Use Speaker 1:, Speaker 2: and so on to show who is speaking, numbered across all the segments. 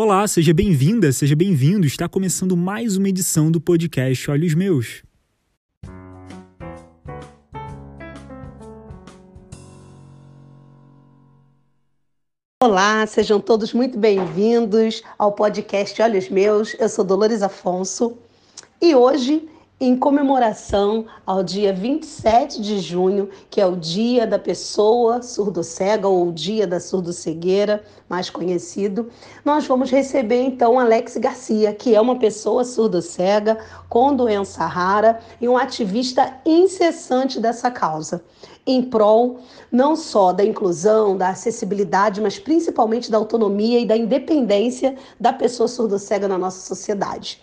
Speaker 1: Olá, seja bem-vinda, seja bem-vindo. Está começando mais uma edição do podcast Olhos Meus.
Speaker 2: Olá, sejam todos muito bem-vindos ao podcast Olhos Meus. Eu sou Dolores Afonso e hoje em comemoração ao dia 27 de junho, que é o Dia da Pessoa Surdo-Cega ou o Dia da Surdo-Cegueira, mais conhecido, nós vamos receber então Alex Garcia, que é uma pessoa surdo-cega com doença rara e um ativista incessante dessa causa, em prol não só da inclusão, da acessibilidade, mas principalmente da autonomia e da independência da pessoa surdo-cega na nossa sociedade.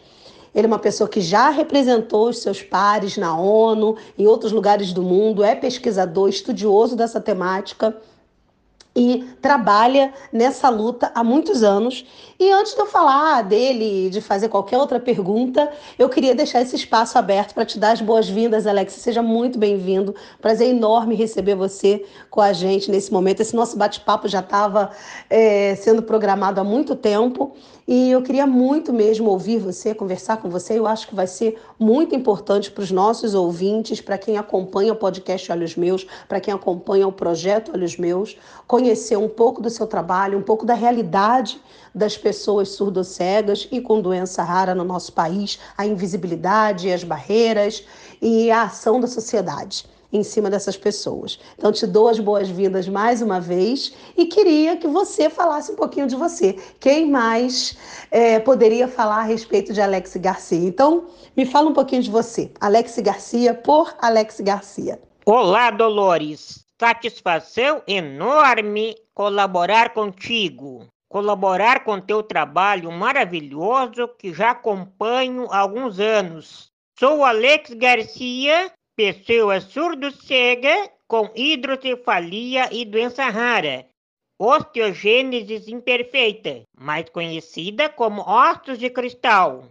Speaker 2: Ele é uma pessoa que já representou os seus pares na ONU, em outros lugares do mundo, é pesquisador, estudioso dessa temática e trabalha nessa luta há muitos anos. E antes de eu falar dele, de fazer qualquer outra pergunta, eu queria deixar esse espaço aberto para te dar as boas-vindas, Alex. Seja muito bem-vindo. Prazer enorme receber você com a gente nesse momento. Esse nosso bate-papo já estava é, sendo programado há muito tempo e eu queria muito mesmo ouvir você, conversar com você. Eu acho que vai ser muito importante para os nossos ouvintes, para quem acompanha o podcast Olhos Meus, para quem acompanha o projeto Olhos Meus, conhecer um pouco do seu trabalho, um pouco da realidade das pessoas surdo-cegas e com doença rara no nosso país, a invisibilidade, as barreiras e a ação da sociedade em cima dessas pessoas. Então, te dou as boas-vindas mais uma vez e queria que você falasse um pouquinho de você. Quem mais é, poderia falar a respeito de Alex Garcia? Então, me fala um pouquinho de você. Alex Garcia, por Alex Garcia.
Speaker 3: Olá, Dolores. Satisfação enorme colaborar contigo. Colaborar com teu trabalho maravilhoso que já acompanho há alguns anos. Sou Alex Garcia pessoa surdo-cega com hidrocefalia e doença rara, osteogênese imperfeita, mais conhecida como ossos de cristal.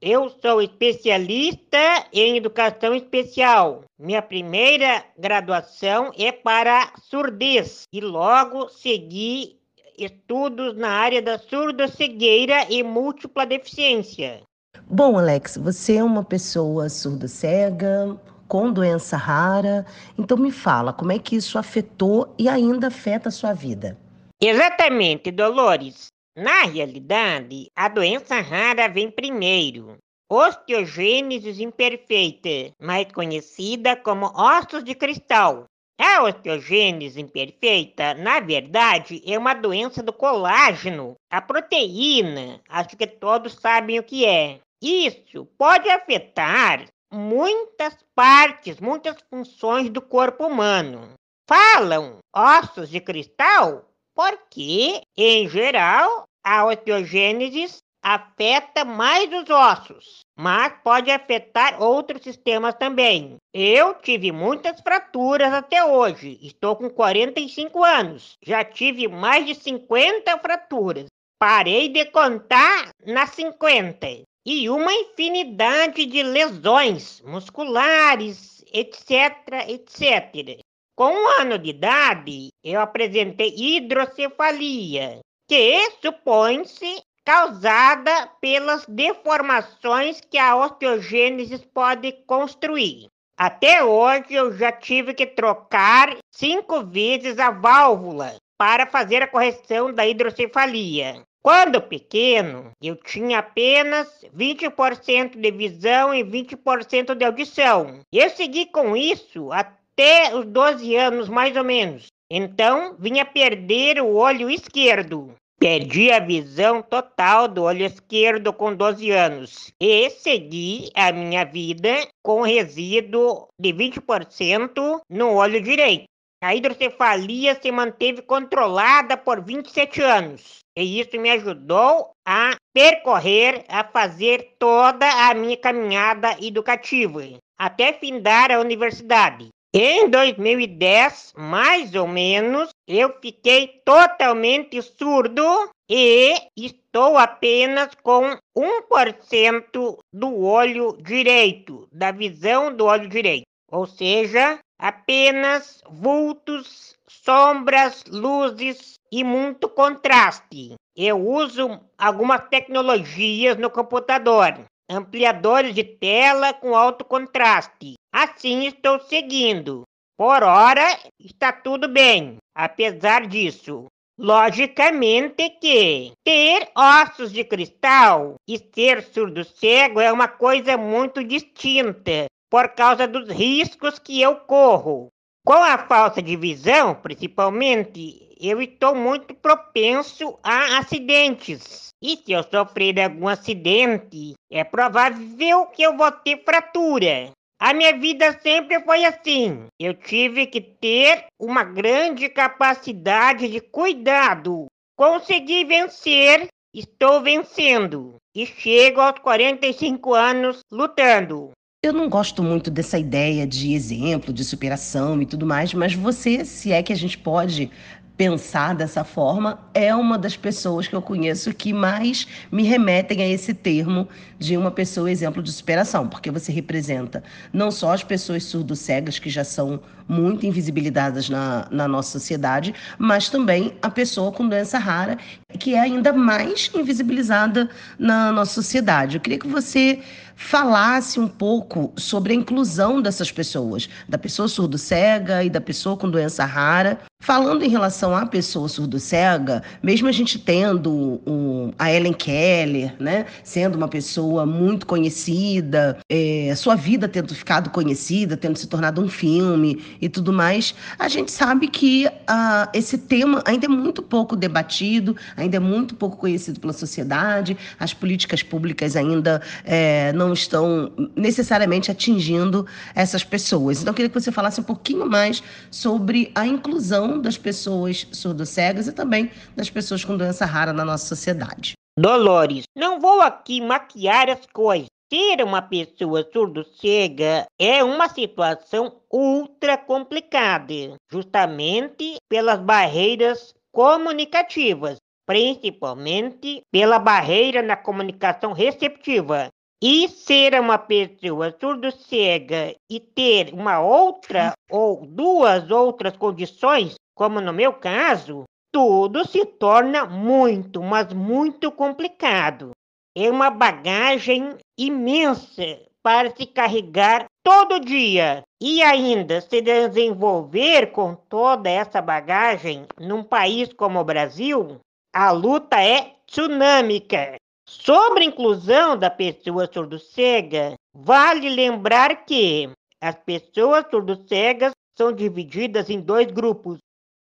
Speaker 3: Eu sou especialista em educação especial. Minha primeira graduação é para surdez e logo segui estudos na área da surdo-cegueira e múltipla deficiência.
Speaker 2: Bom, Alex, você é uma pessoa surdo-cega, com doença rara. Então me fala, como é que isso afetou e ainda afeta a sua vida?
Speaker 3: Exatamente, Dolores. Na realidade, a doença rara vem primeiro. Osteogênese imperfeita, mais conhecida como ossos de cristal. A osteogênese imperfeita, na verdade, é uma doença do colágeno, a proteína. Acho que todos sabem o que é. Isso pode afetar muitas partes, muitas funções do corpo humano. Falam ossos de cristal porque, em geral, a osteogênese afeta mais os ossos, mas pode afetar outros sistemas também. Eu tive muitas fraturas até hoje, estou com 45 anos, já tive mais de 50 fraturas. Parei de contar nas 50 e uma infinidade de lesões musculares, etc, etc. Com um ano de idade, eu apresentei hidrocefalia, que supõe-se causada pelas deformações que a osteogênese pode construir. Até hoje eu já tive que trocar cinco vezes a válvula para fazer a correção da hidrocefalia. Quando pequeno, eu tinha apenas 20% de visão e 20% de audição. Eu segui com isso até os 12 anos, mais ou menos. Então, vinha perder o olho esquerdo. Perdi a visão total do olho esquerdo com 12 anos e segui a minha vida com resíduo de 20% no olho direito. A hidrocefalia se manteve controlada por 27 anos. E isso me ajudou a percorrer, a fazer toda a minha caminhada educativa, até findar a universidade. Em 2010, mais ou menos, eu fiquei totalmente surdo e estou apenas com 1% do olho direito, da visão do olho direito. Ou seja, Apenas vultos, sombras, luzes e muito contraste. Eu uso algumas tecnologias no computador, ampliadores de tela com alto contraste. Assim estou seguindo. Por hora está tudo bem. Apesar disso, logicamente que ter ossos de cristal e ser surdo cego é uma coisa muito distinta por causa dos riscos que eu corro. Com a falta de visão, principalmente, eu estou muito propenso a acidentes. E se eu sofrer algum acidente, é provável que eu vou ter fratura. A minha vida sempre foi assim. Eu tive que ter uma grande capacidade de cuidado. Consegui vencer, estou vencendo. E chego aos 45 anos lutando.
Speaker 4: Eu não gosto muito dessa ideia de exemplo, de superação e tudo mais, mas você, se é que a gente pode pensar dessa forma, é uma das pessoas que eu conheço que mais me remetem a esse termo de uma pessoa exemplo de superação, porque você representa não só as pessoas surdo-cegas, que já são muito invisibilizadas na, na nossa sociedade, mas também a pessoa com doença rara, que é ainda mais invisibilizada na nossa sociedade. Eu queria que você falasse um pouco sobre a inclusão dessas pessoas, da pessoa surdo-cega e da pessoa com doença rara. Falando em relação à pessoa surdo-cega, mesmo a gente tendo um, a Ellen Keller, né, sendo uma pessoa muito conhecida, é, sua vida tendo ficado conhecida, tendo se tornado um filme e tudo mais, a gente sabe que uh, esse tema ainda é muito pouco debatido, ainda é muito pouco conhecido pela sociedade, as políticas públicas ainda é, não não estão necessariamente atingindo essas pessoas. Então, eu queria que você falasse um pouquinho mais sobre a inclusão das pessoas surdo-cegas e também das pessoas com doença rara na nossa sociedade.
Speaker 3: Dolores, não vou aqui maquiar as coisas. Ser uma pessoa surdo-cega é uma situação ultra complicada, justamente pelas barreiras comunicativas, principalmente pela barreira na comunicação receptiva, e ser uma pessoa surdo-cega e ter uma outra ou duas outras condições, como no meu caso, tudo se torna muito, mas muito complicado. É uma bagagem imensa para se carregar todo dia e ainda se desenvolver com toda essa bagagem num país como o Brasil, a luta é tsunâmica. Sobre a inclusão da pessoa surdo-cega, vale lembrar que as pessoas surdo-cegas são divididas em dois grupos.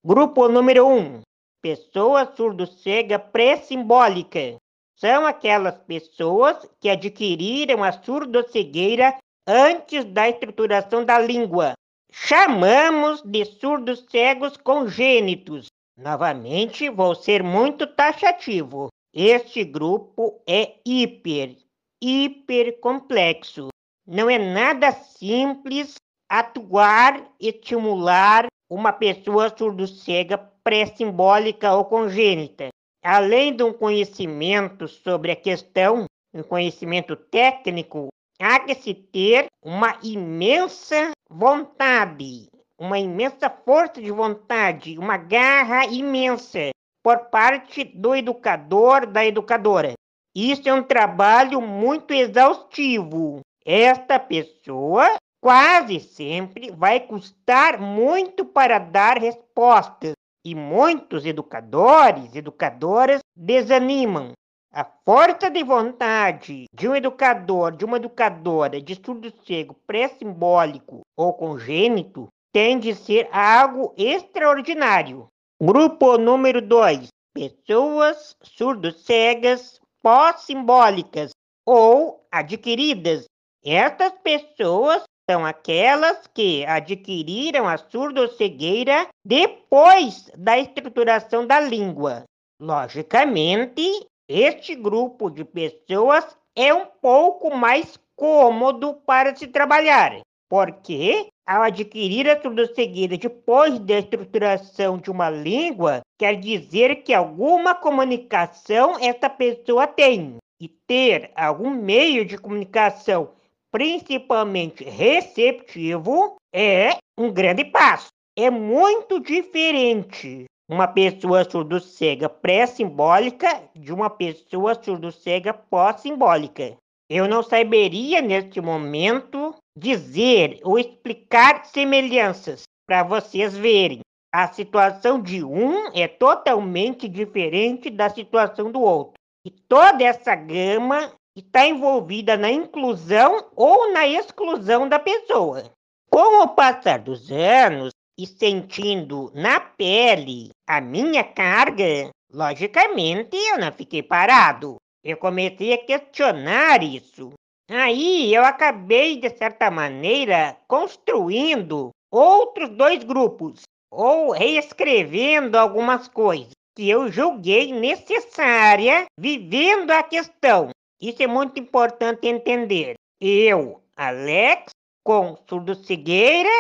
Speaker 3: Grupo número 1, um, pessoa surdo-cega pré-simbólica. São aquelas pessoas que adquiriram a surdo-cegueira antes da estruturação da língua. Chamamos de surdos cegos congênitos. Novamente, vou ser muito taxativo. Este grupo é hiper, hiper complexo. Não é nada simples atuar e estimular uma pessoa surdo-cega pré-simbólica ou congênita. Além de um conhecimento sobre a questão, um conhecimento técnico, há que se ter uma imensa vontade, uma imensa força de vontade, uma garra imensa por parte do educador, da educadora. Isso é um trabalho muito exaustivo. Esta pessoa quase sempre vai custar muito para dar respostas e muitos educadores, educadoras desanimam. A força de vontade de um educador, de uma educadora de estudo cego pré-simbólico ou congênito tem de ser algo extraordinário. Grupo número 2. Pessoas surdo-cegas pós-simbólicas ou adquiridas. Estas pessoas são aquelas que adquiriram a surdo-cegueira depois da estruturação da língua. Logicamente, este grupo de pessoas é um pouco mais cômodo para se trabalhar, porque ao adquirir a surdo-cegueira depois da estruturação de uma língua, quer dizer que alguma comunicação essa pessoa tem. E ter algum meio de comunicação principalmente receptivo, é um grande passo. É muito diferente uma pessoa surdo-cega pré-simbólica de uma pessoa surdo-cega pós-simbólica. Eu não saberia, neste momento, dizer ou explicar semelhanças para vocês verem. A situação de um é totalmente diferente da situação do outro. E toda essa gama está envolvida na inclusão ou na exclusão da pessoa. Com o passar dos anos e sentindo na pele a minha carga, logicamente eu não fiquei parado. Eu comecei a questionar isso. Aí eu acabei, de certa maneira, construindo outros dois grupos, ou reescrevendo algumas coisas que eu julguei necessária vivendo a questão. Isso é muito importante entender. Eu, Alex, com surdo-cegueira,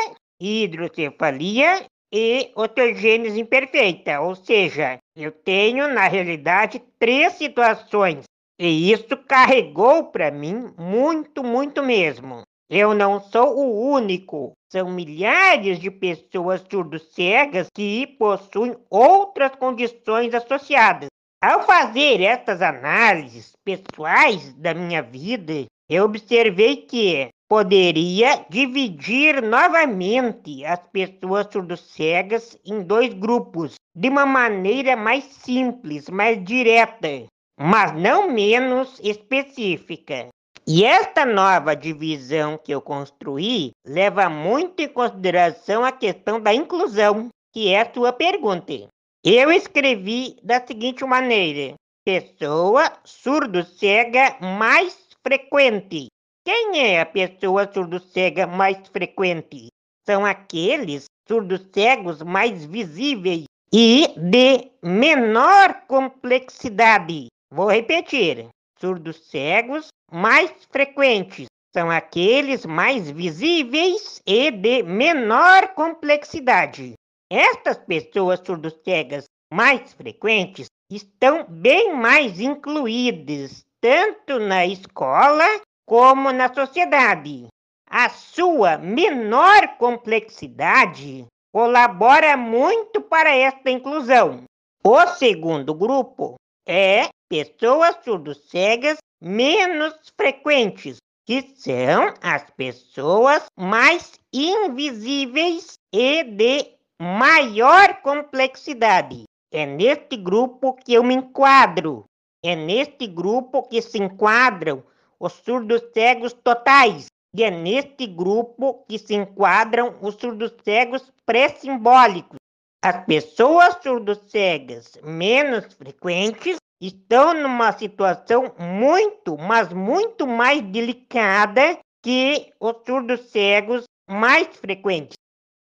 Speaker 3: hidrocefalia e otorgênese imperfeita, ou seja, eu tenho na realidade três situações e isso carregou para mim muito, muito mesmo. Eu não sou o único. São milhares de pessoas surdo-cegas que possuem outras condições associadas. Ao fazer essas análises pessoais da minha vida, eu observei que poderia dividir novamente as pessoas surdo-cegas em dois grupos, de uma maneira mais simples, mais direta, mas não menos específica. E esta nova divisão que eu construí leva muito em consideração a questão da inclusão, que é a sua pergunta. Eu escrevi da seguinte maneira: pessoa surdo-cega mais frequente. Quem é a pessoa surdo-cega mais frequente? São aqueles surdos-cegos mais visíveis e de menor complexidade, Vou repetir: surdos cegos mais frequentes são aqueles mais visíveis e de menor complexidade. Estas pessoas surdos cegas mais frequentes estão bem mais incluídas tanto na escola como na sociedade. A sua menor complexidade colabora muito para esta inclusão. O segundo grupo é pessoas surdo-cegas menos frequentes, que são as pessoas mais invisíveis e de maior complexidade. É neste grupo que eu me enquadro. É neste grupo que se enquadram os surdos cegos totais. E é neste grupo que se enquadram os surdos cegos pré-simbólicos. As pessoas surdo-cegas menos frequentes estão numa situação muito, mas muito mais delicada que os surdos cegos mais frequentes.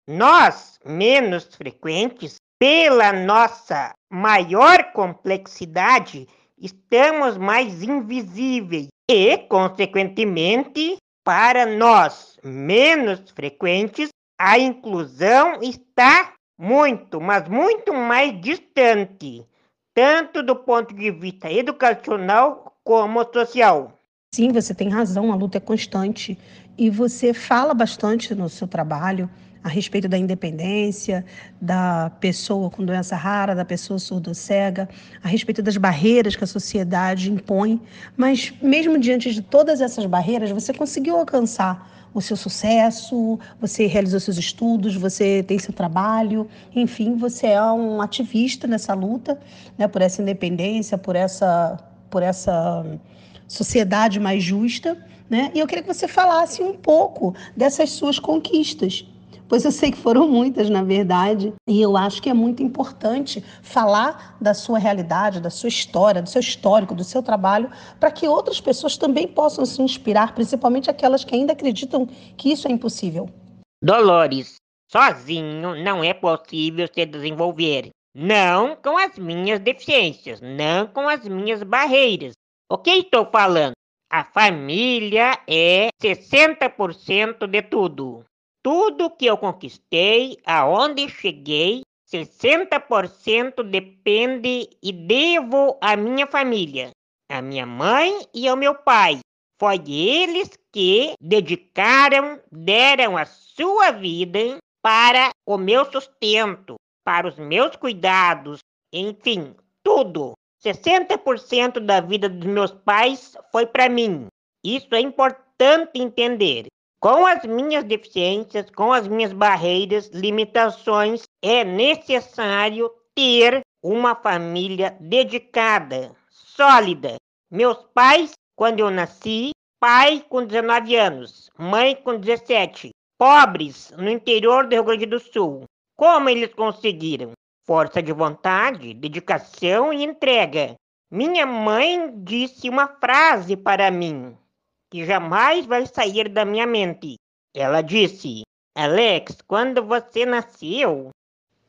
Speaker 3: Nós, menos frequentes, pela nossa maior complexidade, estamos mais invisíveis e, consequentemente, para nós menos frequentes, a inclusão está muito, mas muito mais distante, tanto do ponto de vista educacional como social.
Speaker 4: Sim, você tem razão, a luta é constante e você fala bastante no seu trabalho a respeito da independência, da pessoa com doença rara, da pessoa surdo-cega, a respeito das barreiras que a sociedade impõe, mas mesmo diante de todas essas barreiras, você conseguiu alcançar o seu sucesso, você realizou seus estudos, você tem seu trabalho, enfim, você é um ativista nessa luta, né, por essa independência, por essa, por essa sociedade mais justa, né? E eu queria que você falasse um pouco dessas suas conquistas pois eu sei que foram muitas, na verdade, e eu acho que é muito importante falar da sua realidade, da sua história, do seu histórico, do seu trabalho, para que outras pessoas também possam se inspirar, principalmente aquelas que ainda acreditam que isso é impossível.
Speaker 3: Dolores, sozinho não é possível se desenvolver. Não com as minhas deficiências, não com as minhas barreiras. O que estou falando? A família é 60% de tudo. Tudo que eu conquistei, aonde cheguei, 60% depende e devo à minha família, à minha mãe e ao meu pai. Foi eles que dedicaram, deram a sua vida para o meu sustento, para os meus cuidados, enfim, tudo. 60% da vida dos meus pais foi para mim. Isso é importante entender. Com as minhas deficiências, com as minhas barreiras, limitações, é necessário ter uma família dedicada, sólida. Meus pais, quando eu nasci, pai com 19 anos, mãe com 17, pobres no interior do Rio Grande do Sul. Como eles conseguiram? Força de vontade, dedicação e entrega. Minha mãe disse uma frase para mim que jamais vai sair da minha mente. Ela disse: Alex, quando você nasceu,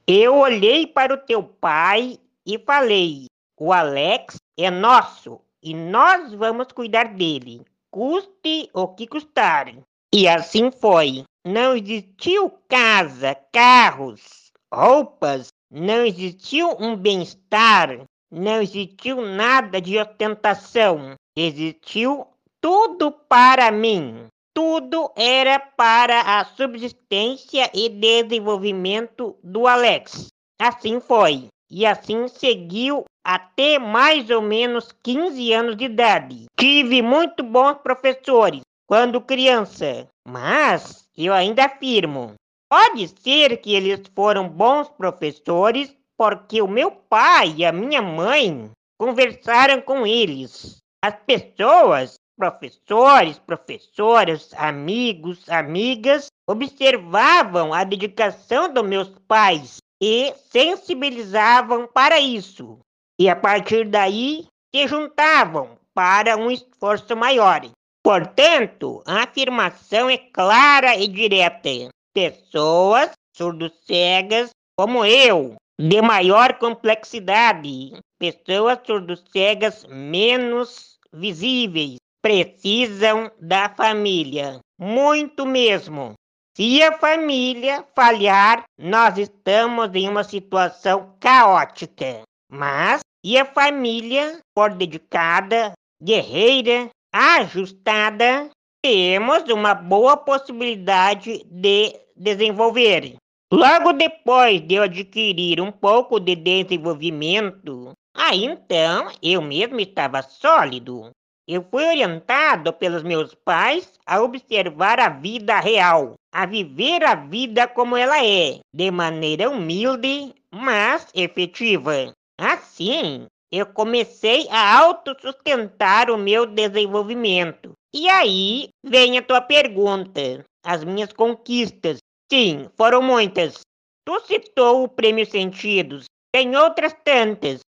Speaker 3: eu olhei para o teu pai e falei: o Alex é nosso e nós vamos cuidar dele, custe o que custar. E assim foi. Não existiu casa, carros, roupas, não existiu um bem-estar, não existiu nada de ostentação. Existiu tudo para mim. Tudo era para a subsistência e desenvolvimento do Alex. Assim foi. E assim seguiu até mais ou menos 15 anos de idade. Tive muito bons professores quando criança, mas eu ainda afirmo: pode ser que eles foram bons professores porque o meu pai e a minha mãe conversaram com eles. As pessoas Professores, professoras, amigos, amigas observavam a dedicação dos meus pais e sensibilizavam para isso. E a partir daí se juntavam para um esforço maior. Portanto, a afirmação é clara e direta. Pessoas surdo-cegas como eu, de maior complexidade, pessoas surdo-cegas menos visíveis, precisam da família, muito mesmo. Se a família falhar, nós estamos em uma situação caótica. Mas se a família for dedicada, guerreira, ajustada, temos uma boa possibilidade de desenvolver. Logo depois de eu adquirir um pouco de desenvolvimento, aí então eu mesmo estava sólido. Eu fui orientado pelos meus pais a observar a vida real, a viver a vida como ela é, de maneira humilde, mas efetiva. Assim, eu comecei a autossustentar o meu desenvolvimento. E aí vem a tua pergunta, as minhas conquistas. Sim, foram muitas. Tu citou o Prêmio Sentidos, tem outras tantas.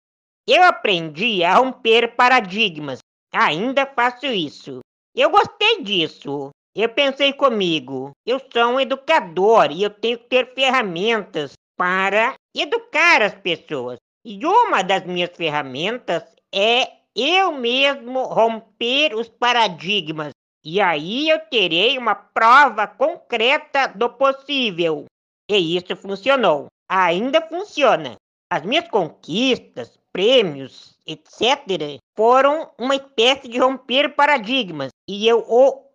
Speaker 3: Eu aprendi a romper paradigmas, Ainda faço isso. Eu gostei disso. Eu pensei comigo, eu sou um educador e eu tenho que ter ferramentas para educar as pessoas. E uma das minhas ferramentas é eu mesmo romper os paradigmas. E aí eu terei uma prova concreta do possível. E isso funcionou. Ainda funciona. As minhas conquistas, prêmios, etc., foram uma espécie de romper paradigmas. E eu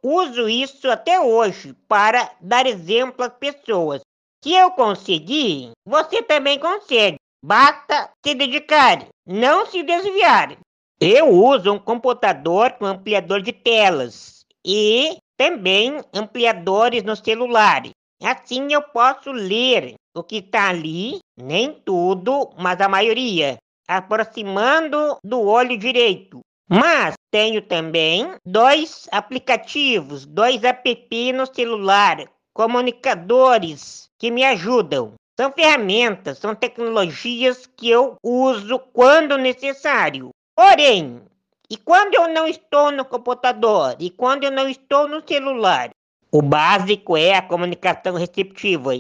Speaker 3: uso isso até hoje para dar exemplo às pessoas. Se eu conseguir, você também consegue. Basta se dedicar, não se desviar. Eu uso um computador com ampliador de telas e também ampliadores no celular. Assim eu posso ler o que está ali, nem tudo, mas a maioria aproximando do olho direito. Mas tenho também dois aplicativos, dois app no celular, comunicadores que me ajudam. São ferramentas, são tecnologias que eu uso quando necessário. Porém, e quando eu não estou no computador? E quando eu não estou no celular? O básico é a comunicação receptiva.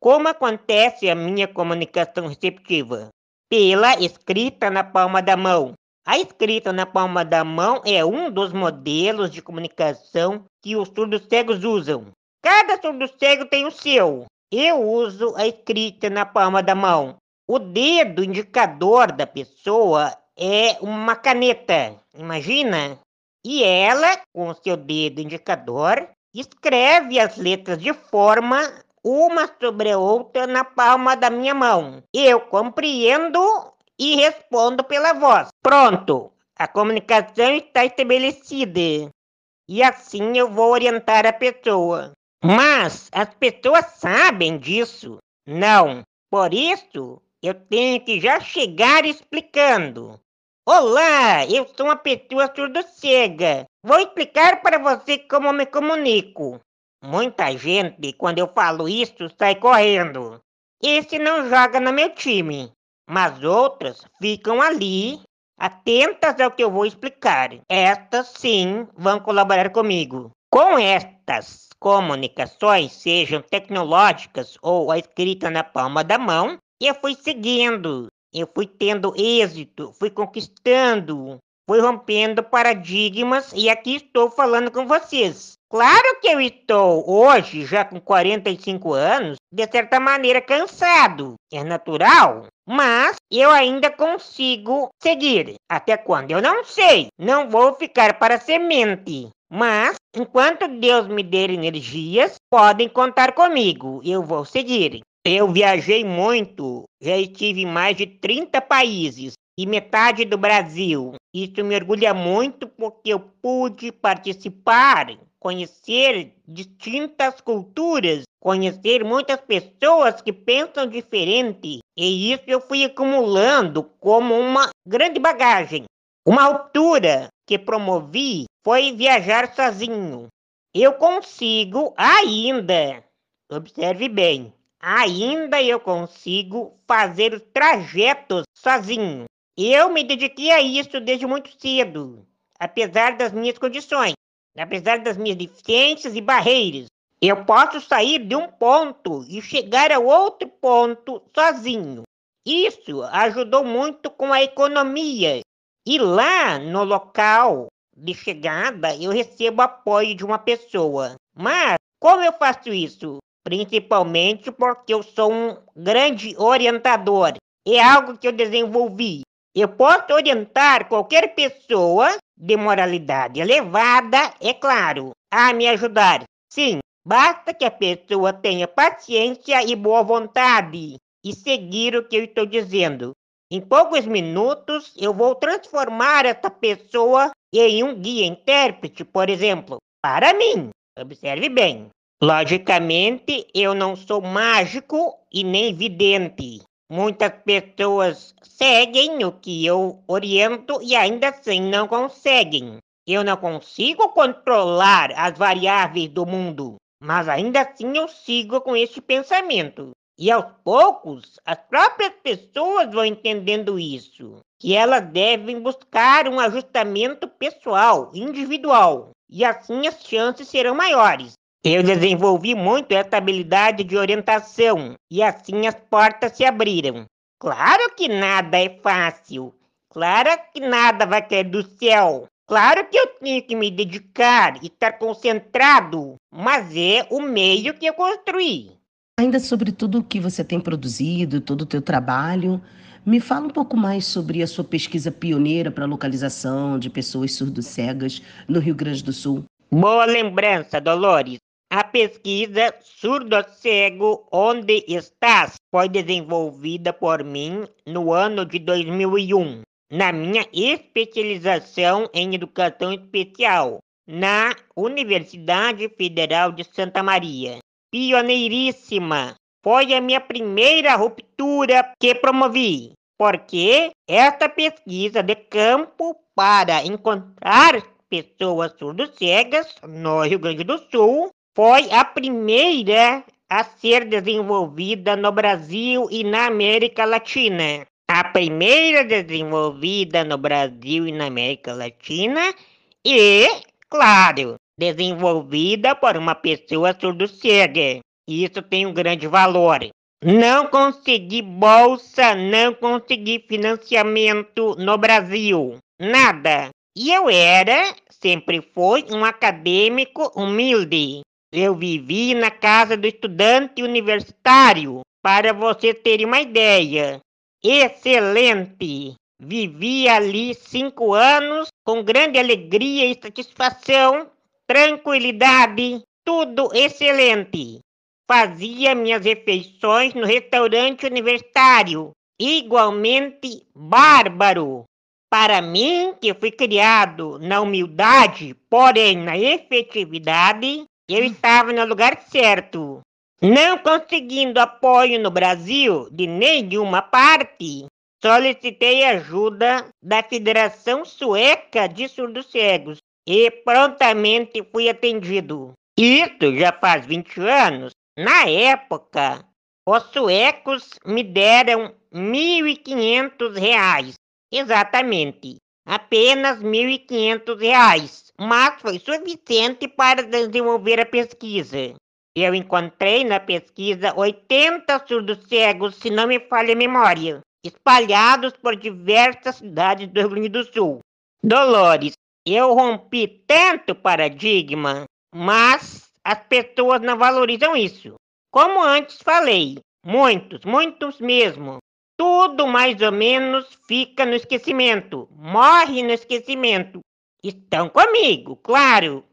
Speaker 3: Como acontece a minha comunicação receptiva? Pela escrita na palma da mão. A escrita na palma da mão é um dos modelos de comunicação que os surdos cegos usam. Cada surdo cego tem o seu. Eu uso a escrita na palma da mão. O dedo indicador da pessoa é uma caneta. Imagina? E ela, com seu dedo indicador, escreve as letras de forma uma sobre a outra na palma da minha mão. Eu compreendo e respondo pela voz. Pronto, a comunicação está estabelecida. E assim eu vou orientar a pessoa. Mas as pessoas sabem disso? Não. Por isso, eu tenho que já chegar explicando. Olá, eu sou uma pessoa surdo-cega. Vou explicar para você como me comunico. Muita gente, quando eu falo isso, sai correndo. Esse não joga no meu time, mas outras ficam ali, atentas ao que eu vou explicar. Estas sim vão colaborar comigo. Com estas comunicações, sejam tecnológicas ou a escrita na palma da mão, eu fui seguindo, eu fui tendo êxito, fui conquistando, fui rompendo paradigmas e aqui estou falando com vocês. Claro que eu estou hoje, já com 45 anos, de certa maneira cansado. É natural, mas eu ainda consigo seguir. Até quando? Eu não sei. Não vou ficar para semente. Mas, enquanto Deus me der energias, podem contar comigo. Eu vou seguir. Eu viajei muito, já estive em mais de 30 países e metade do Brasil. Isso me orgulha muito porque eu pude participar, conhecer distintas culturas, conhecer muitas pessoas que pensam diferente. E isso eu fui acumulando como uma grande bagagem. Uma altura que promovi foi viajar sozinho. Eu consigo ainda, observe bem, ainda eu consigo fazer os trajetos sozinho. Eu me dediquei a isso desde muito cedo, apesar das minhas condições, apesar das minhas deficiências e barreiras. Eu posso sair de um ponto e chegar a outro ponto sozinho. Isso ajudou muito com a economia. E lá no local de chegada eu recebo apoio de uma pessoa. Mas como eu faço isso? principalmente porque eu sou um grande orientador. É algo que eu desenvolvi. Eu posso orientar qualquer pessoa de moralidade elevada, é claro, a me ajudar. Sim, basta que a pessoa tenha paciência e boa vontade e seguir o que eu estou dizendo. Em poucos minutos, eu vou transformar essa pessoa em um guia intérprete, por exemplo, para mim. Observe bem. Logicamente, eu não sou mágico e nem vidente. Muitas pessoas seguem o que eu oriento e ainda assim não conseguem. Eu não consigo controlar as variáveis do mundo, mas ainda assim eu sigo com este pensamento. E aos poucos, as próprias pessoas vão entendendo isso, que elas devem buscar um ajustamento pessoal, individual, e assim as chances serão maiores. Eu desenvolvi muito essa habilidade de orientação e assim as portas se abriram. Claro que nada é fácil. Claro que nada vai cair do céu. Claro que eu tenho que me dedicar e estar concentrado, mas é o meio que eu construí.
Speaker 4: Ainda sobre tudo o que você tem produzido, todo o teu trabalho, me fala um pouco mais sobre a sua pesquisa pioneira para a localização de pessoas surdo-cegas no Rio Grande do Sul.
Speaker 3: Boa lembrança, Dolores. A pesquisa Surdo Cego Onde Estás foi desenvolvida por mim no ano de 2001, na minha especialização em educação especial, na Universidade Federal de Santa Maria. Pioneiríssima! Foi a minha primeira ruptura que promovi, porque esta pesquisa de campo para encontrar pessoas surdo-cegas no Rio Grande do Sul foi a primeira a ser desenvolvida no Brasil e na América Latina. A primeira desenvolvida no Brasil e na América Latina e, claro, desenvolvida por uma pessoa surdo-cega. Isso tem um grande valor. Não consegui bolsa, não consegui financiamento no Brasil. Nada. E eu era, sempre fui, um acadêmico humilde. Eu vivi na casa do estudante universitário, para você ter uma ideia. Excelente! Vivi ali cinco anos com grande alegria e satisfação, tranquilidade, tudo excelente. Fazia minhas refeições no restaurante universitário, igualmente bárbaro. Para mim, que fui criado na humildade, porém na efetividade, eu estava no lugar certo. Não conseguindo apoio no Brasil de nenhuma parte, solicitei ajuda da Federação Sueca de Surdos Cegos e prontamente fui atendido. Isso já faz 20 anos. Na época, os suecos me deram R$ 1.500. Exatamente. Apenas R$ 1.500. Mas foi suficiente para desenvolver a pesquisa. Eu encontrei na pesquisa 80 surdos cegos, se não me falha a memória, espalhados por diversas cidades do Rio Grande do Sul. Dolores, eu rompi tanto paradigma, mas as pessoas não valorizam isso. Como antes falei, muitos, muitos mesmo. Tudo mais ou menos fica no esquecimento, morre no esquecimento. Estão comigo, claro.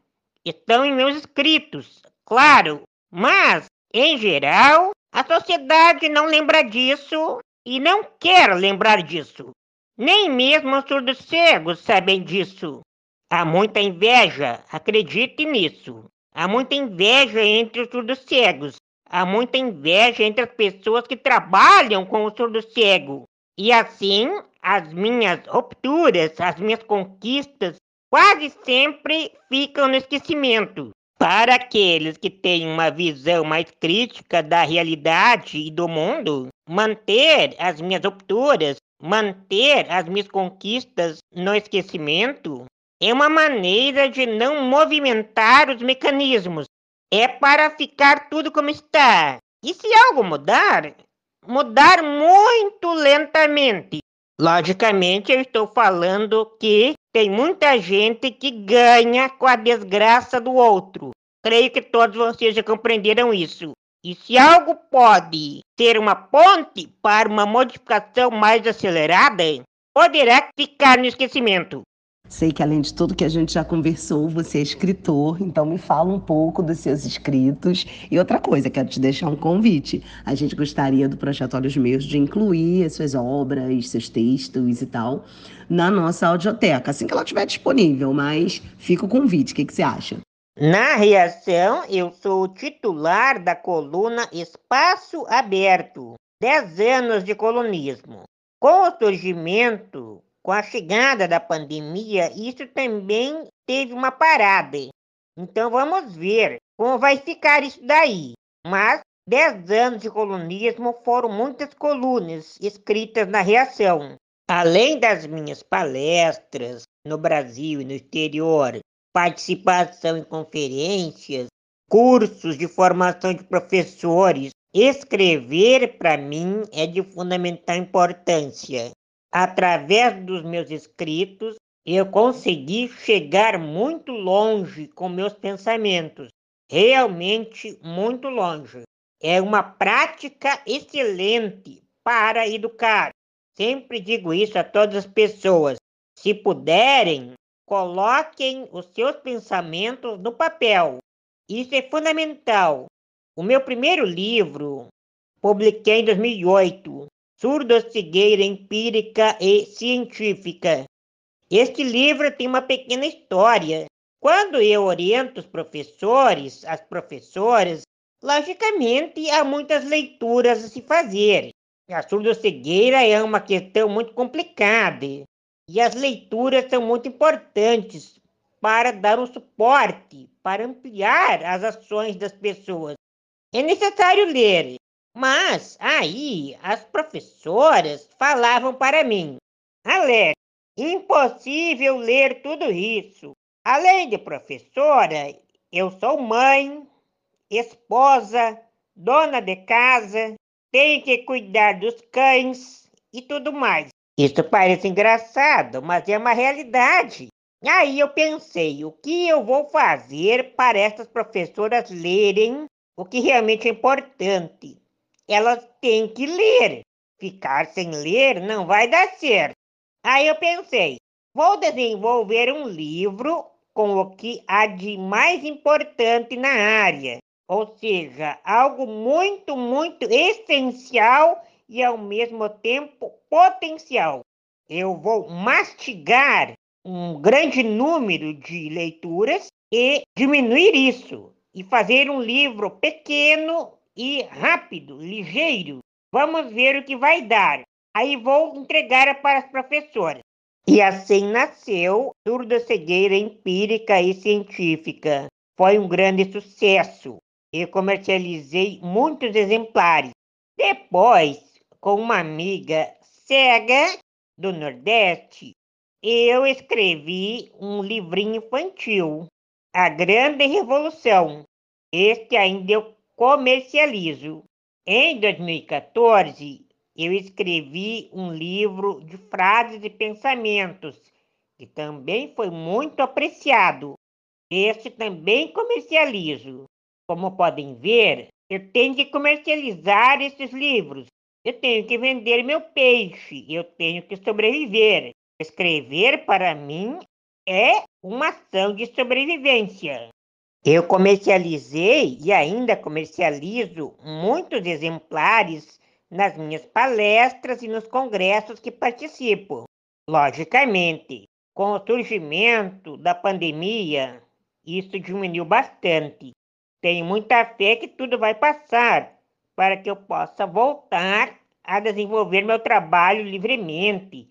Speaker 3: Estão em meus escritos, claro. Mas, em geral, a sociedade não lembra disso e não quer lembrar disso. Nem mesmo os surdos cegos sabem disso. Há muita inveja, acredite nisso. Há muita inveja entre os surdos cegos. Há muita inveja entre as pessoas que trabalham com o surdo cego. E assim, as minhas rupturas, as minhas conquistas, quase sempre ficam no esquecimento. Para aqueles que têm uma visão mais crítica da realidade e do mundo, manter as minhas rupturas, manter as minhas conquistas no esquecimento é uma maneira de não movimentar os mecanismos. É para ficar tudo como está. E se algo mudar, mudar muito lentamente. Logicamente, eu estou falando que tem muita gente que ganha com a desgraça do outro. Creio que todos vocês já compreenderam isso. E se algo pode ter uma ponte para uma modificação mais acelerada, poderá ficar no esquecimento.
Speaker 4: Sei que além de tudo que a gente já conversou, você é escritor, então me fala um pouco dos seus escritos. E outra coisa, quero te deixar um convite. A gente gostaria do Projeto Olhos Meus de incluir as suas obras, seus textos e tal na nossa audioteca, assim que ela estiver disponível. Mas fica o convite, o que, que você acha?
Speaker 3: Na reação, eu sou o titular da coluna Espaço Aberto, 10 anos de colunismo. Com o surgimento com a chegada da pandemia, isso também teve uma parada. Então vamos ver como vai ficar isso daí. Mas 10 anos de colunismo foram muitas colunas escritas na reação. Além das minhas palestras no Brasil e no exterior, participação em conferências, cursos de formação de professores, escrever para mim é de fundamental importância através dos meus escritos, eu consegui chegar muito longe com meus pensamentos, realmente muito longe. É uma prática excelente para educar. Sempre digo isso a todas as pessoas. Se puderem, coloquem os seus pensamentos no papel. Isso é fundamental. O meu primeiro livro, publiquei em 2008, surdo-cegueira empírica e científica. Este livro tem uma pequena história. Quando eu oriento os professores, as professoras, logicamente há muitas leituras a se fazer. A surdo-cegueira é uma questão muito complicada e as leituras são muito importantes para dar um suporte, para ampliar as ações das pessoas. É necessário ler, mas aí as professoras falavam para mim: Alex, impossível ler tudo isso. Além de professora, eu sou mãe, esposa, dona de casa, tenho que cuidar dos cães e tudo mais. Isso parece engraçado, mas é uma realidade. Aí eu pensei, o que eu vou fazer para essas professoras lerem o que realmente é importante? Elas têm que ler. Ficar sem ler não vai dar certo. Aí eu pensei, vou desenvolver um livro com o que há de mais importante na área, ou seja, algo muito, muito essencial e ao mesmo tempo potencial. Eu vou mastigar um grande número de leituras e diminuir isso e fazer um livro pequeno e rápido, ligeiro. Vamos ver o que vai dar. Aí vou entregar para as professoras. E assim nasceu Surda Cegueira Empírica e Científica. Foi um grande sucesso. Eu comercializei muitos exemplares. Depois, com uma amiga cega do Nordeste, eu escrevi um livrinho infantil, A Grande Revolução. Este ainda eu comercializo. Em 2014, eu escrevi um livro de frases e pensamentos, que também foi muito apreciado. Este também comercializo. Como podem ver, eu tenho que comercializar esses livros. Eu tenho que vender meu peixe. Eu tenho que sobreviver. Escrever, para mim, é uma ação de sobrevivência. Eu comercializei e ainda comercializo muitos exemplares nas minhas palestras e nos congressos que participo. Logicamente, com o surgimento da pandemia, isso diminuiu bastante. Tenho muita fé que tudo vai passar para que eu possa voltar a desenvolver meu trabalho livremente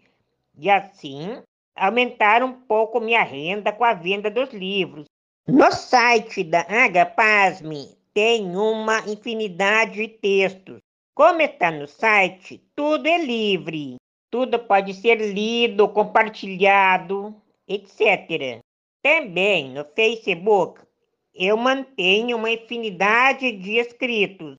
Speaker 3: e assim aumentar um pouco minha renda com a venda dos livros. No site da Agapasme tem uma infinidade de textos como está no site, tudo é livre. Tudo pode ser lido, compartilhado, etc. Também no Facebook eu mantenho uma infinidade de escritos.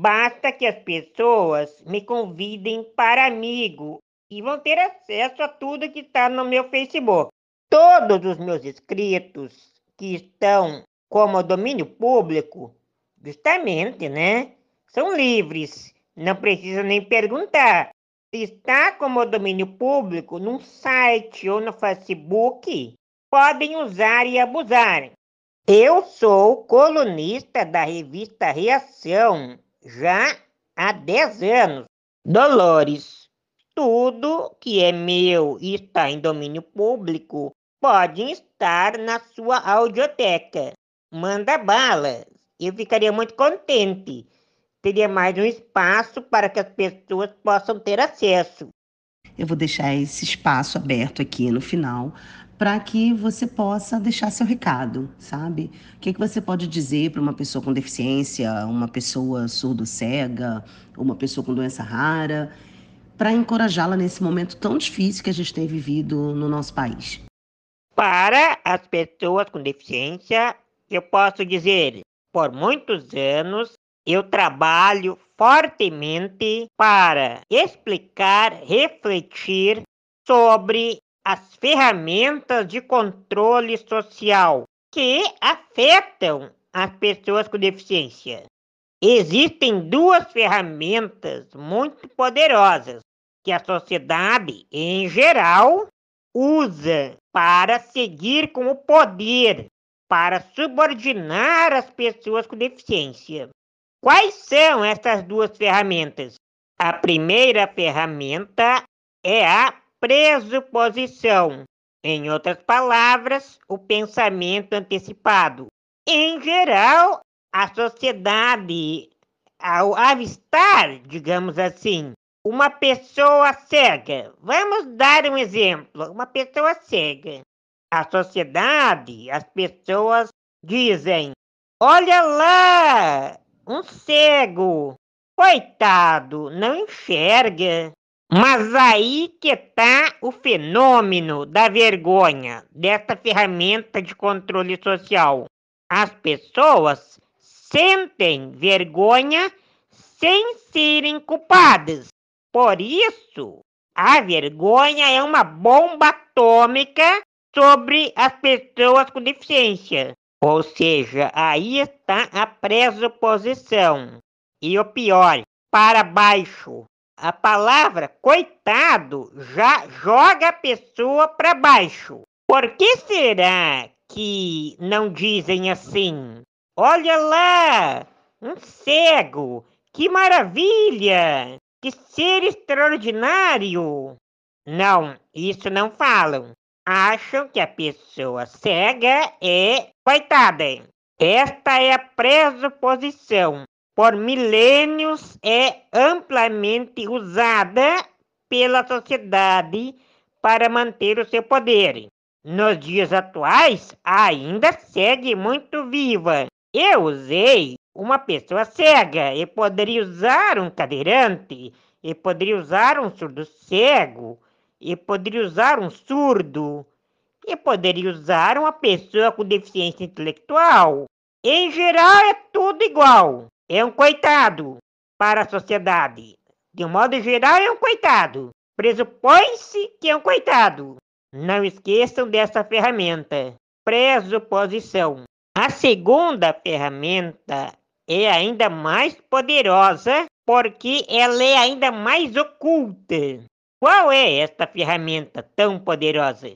Speaker 3: Basta que as pessoas me convidem para amigo e vão ter acesso a tudo que está no meu Facebook. Todos os meus escritos que estão como domínio público, justamente, né, são livres. Não precisa nem perguntar. Se está como domínio público num site ou no Facebook, podem usar e abusar. Eu sou colunista da revista Reação já há 10 anos. Dolores, tudo que é meu e está em domínio público pode estar na sua audioteca. Manda bala. Eu ficaria muito contente teria mais um espaço para que as pessoas possam ter acesso.
Speaker 4: Eu vou deixar esse espaço aberto aqui no final para que você possa deixar seu recado, sabe? O que, que você pode dizer para uma pessoa com deficiência, uma pessoa surdo-cega, uma pessoa com doença rara, para encorajá-la nesse momento tão difícil que a gente tem vivido no nosso país?
Speaker 3: Para as pessoas com deficiência, eu posso dizer, por muitos anos, eu trabalho fortemente para explicar, refletir sobre as ferramentas de controle social que afetam as pessoas com deficiência. Existem duas ferramentas muito poderosas que a sociedade, em geral, usa para seguir com o poder, para subordinar as pessoas com deficiência. Quais são essas duas ferramentas? A primeira ferramenta é a presuposição. Em outras palavras, o pensamento antecipado. Em geral, a sociedade, ao avistar, digamos assim, uma pessoa cega, vamos dar um exemplo: uma pessoa cega. A sociedade, as pessoas dizem: olha lá, um cego. Coitado, não enxerga. Mas aí que tá o fenômeno da vergonha dessa ferramenta de controle social. As pessoas sentem vergonha sem serem culpadas. Por isso, a vergonha é uma bomba atômica sobre as pessoas com deficiência. Ou seja, aí está a presuposição. E o pior, para baixo, a palavra coitado já joga a pessoa para baixo. Por que será que não dizem assim? Olha lá, um cego, que maravilha! Que ser extraordinário! Não, isso não falam. Acham que a pessoa cega é coitada. Esta é a pressuposição. Por milênios é amplamente usada pela sociedade para manter o seu poder. Nos dias atuais, ainda segue muito viva. Eu usei uma pessoa cega e poderia usar um cadeirante, e poderia usar um surdo cego, e poderia usar um surdo, e poderia usar uma pessoa com deficiência intelectual. Em geral, é tudo igual. É um coitado para a sociedade. De um modo geral, é um coitado. Pressupõe-se que é um coitado. Não esqueçam dessa ferramenta. Pressuposição. A segunda ferramenta é ainda mais poderosa porque ela é ainda mais oculta. Qual é esta ferramenta tão poderosa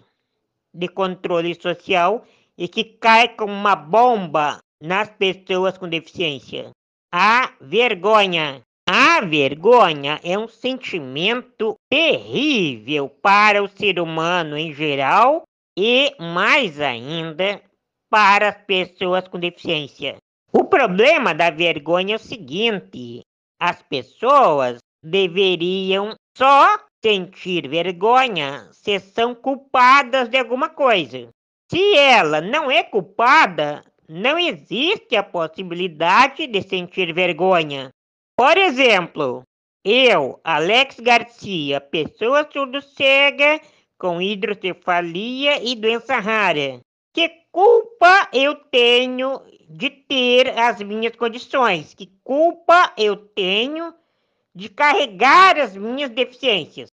Speaker 3: de controle social e que cai como uma bomba nas pessoas com deficiência? A vergonha. A vergonha é um sentimento terrível para o ser humano em geral e, mais ainda, para as pessoas com deficiência. O problema da vergonha é o seguinte: as pessoas deveriam só sentir vergonha se são culpadas de alguma coisa. Se ela não é culpada, não existe a possibilidade de sentir vergonha. Por exemplo, eu, Alex Garcia, pessoa surdo-cega com hidrocefalia e doença rara. Que culpa eu tenho de ter as minhas condições? Que culpa eu tenho de carregar as minhas deficiências?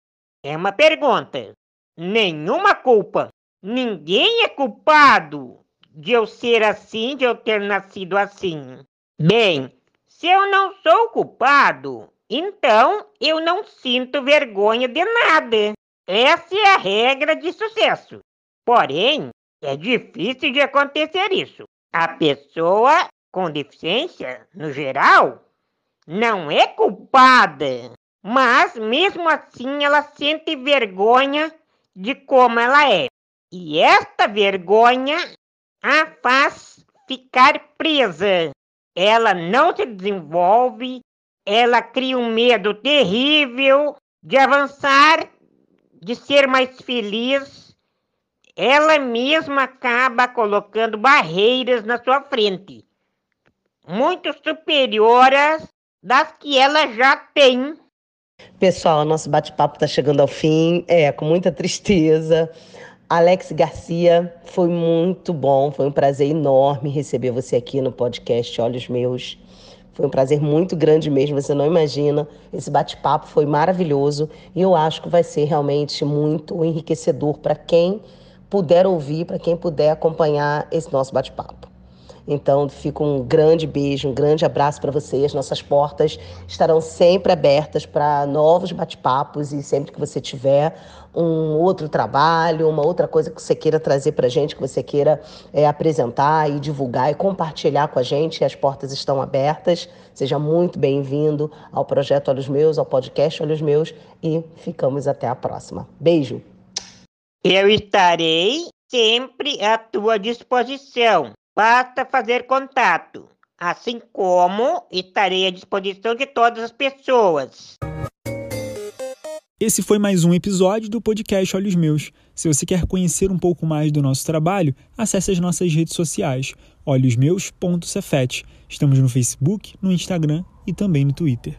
Speaker 3: É uma pergunta. Nenhuma culpa. Ninguém é culpado de eu ser assim, de eu ter nascido assim. Bem, se eu não sou culpado, então eu não sinto vergonha de nada. Essa é a regra de sucesso. Porém, é difícil de acontecer isso. A pessoa com deficiência, no geral, não é culpada, mas mesmo assim ela sente vergonha de como ela é. E esta vergonha a faz ficar presa. Ela não se desenvolve, ela cria um medo terrível de avançar, de ser mais feliz ela mesma acaba colocando barreiras na sua frente, muito superioras das que ela já tem.
Speaker 4: Pessoal, nosso bate-papo está chegando ao fim, é, com muita tristeza. Alex Garcia, foi muito bom, foi um prazer enorme receber você aqui no podcast Olhos Meus. Foi um prazer muito grande mesmo, você não imagina. Esse bate-papo foi maravilhoso e eu acho que vai ser realmente muito enriquecedor para quem puder ouvir, para quem puder acompanhar esse nosso bate-papo. Então, fica um grande beijo, um grande abraço para vocês. Nossas portas estarão sempre abertas para novos bate-papos e sempre que você tiver um outro trabalho, uma outra coisa que você queira trazer para a gente, que você queira é, apresentar e divulgar e compartilhar com a gente, as portas estão abertas. Seja muito bem-vindo ao projeto Olhos Meus, ao podcast Olhos Meus e ficamos até a próxima. Beijo!
Speaker 3: Eu estarei sempre à tua disposição. Basta fazer contato, assim como estarei à disposição de todas as pessoas.
Speaker 1: Esse foi mais um episódio do podcast Olhos Meus. Se você quer conhecer um pouco mais do nosso trabalho, acesse as nossas redes sociais, olhosmeus.cefet. Estamos no Facebook, no Instagram e também no Twitter.